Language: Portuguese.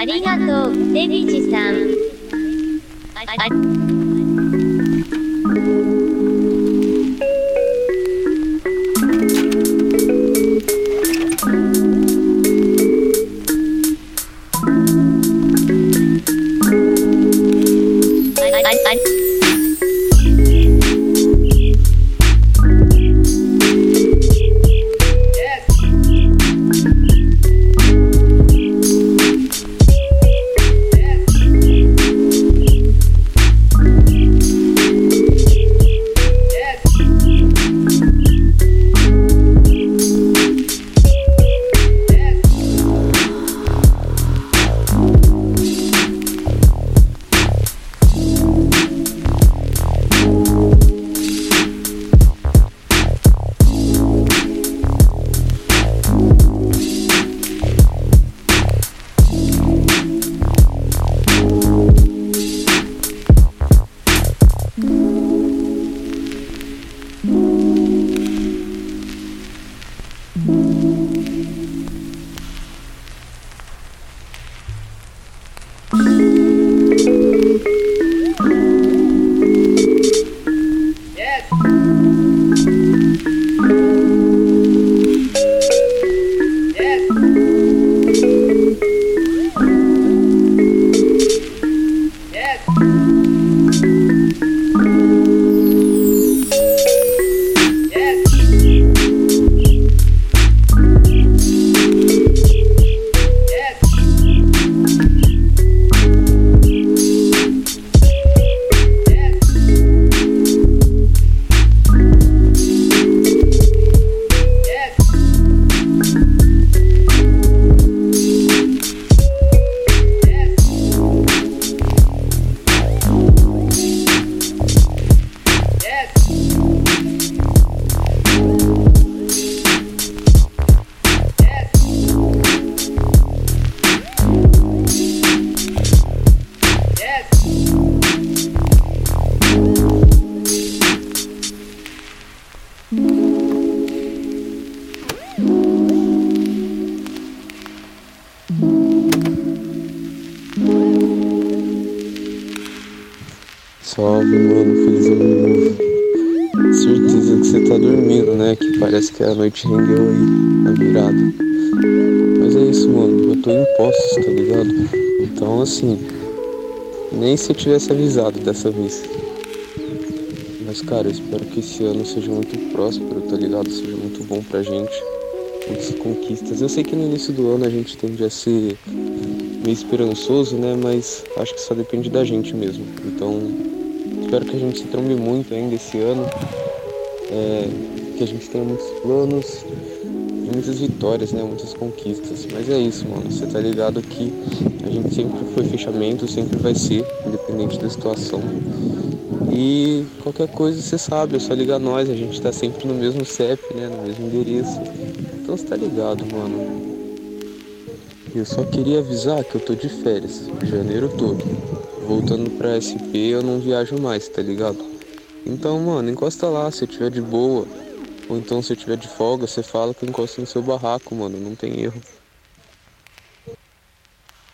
ありがとう、デビジさん。あああああ Salve, mano, feliz ano novo. Certeza que você tá dormindo, né? Que parece que a noite rendeu aí na virada. Mas é isso, mano. Eu tô em postos, tá ligado? Então, assim, nem se eu tivesse avisado dessa vez. Mas, cara, eu espero que esse ano seja muito próspero, tá ligado? Seja muito bom pra gente. Muitas conquistas. Eu sei que no início do ano a gente tende a ser meio esperançoso, né? Mas acho que só depende da gente mesmo. Então, espero que a gente se trombe muito ainda esse ano. É, que a gente tenha muitos planos e muitas vitórias, né? Muitas conquistas. Mas é isso, mano. Você tá ligado que a gente sempre foi fechamento, sempre vai ser, independente da situação. E qualquer coisa você sabe, é só ligar nós, a gente tá sempre no mesmo CEP, né? No mesmo endereço. Então você tá ligado, mano. Eu só queria avisar que eu tô de férias, janeiro todo. Voltando pra SP eu não viajo mais, tá ligado? Então, mano, encosta lá se eu tiver de boa. Ou então se eu tiver de folga, você fala que eu encosto no seu barraco, mano, não tem erro.